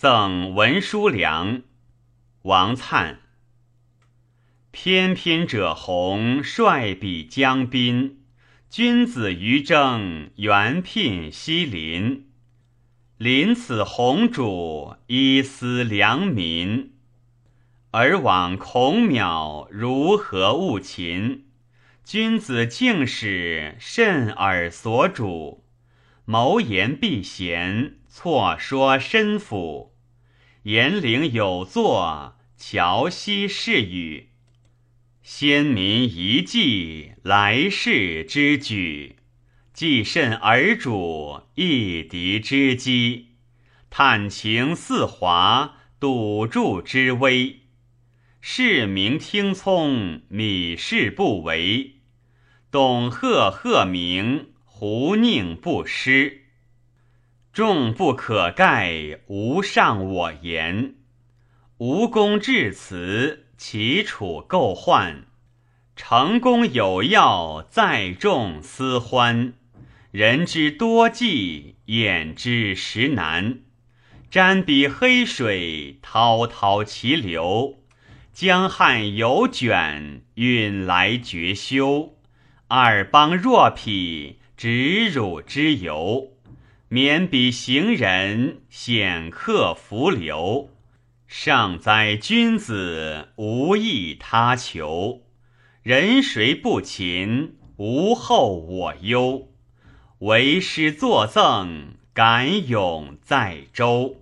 赠文书良，王粲。翩翩者鸿，率比将宾。君子于征，原聘西邻。临此鸿主，以思良民。而往孔邈，如何务秦？君子敬使，慎而所主。谋言避嫌，错说深府。言陵有作，桥西是语。先民遗迹，来世之举。既甚尔主，一敌之机。探情四华，笃助之危。士民听从，米氏不为；董贺贺明，胡宁不失。众不可盖，无上我言。吴公至此，齐楚构患。成功有要，在众思欢。人之多计，眼之实难。瞻彼黑水，滔滔其流。江汉有卷，运来绝休；二邦若匹，耻辱之由。免彼行人，显客浮流。尚哉君子，无益他求。人谁不勤，无后我忧。为师作赠，敢勇在周。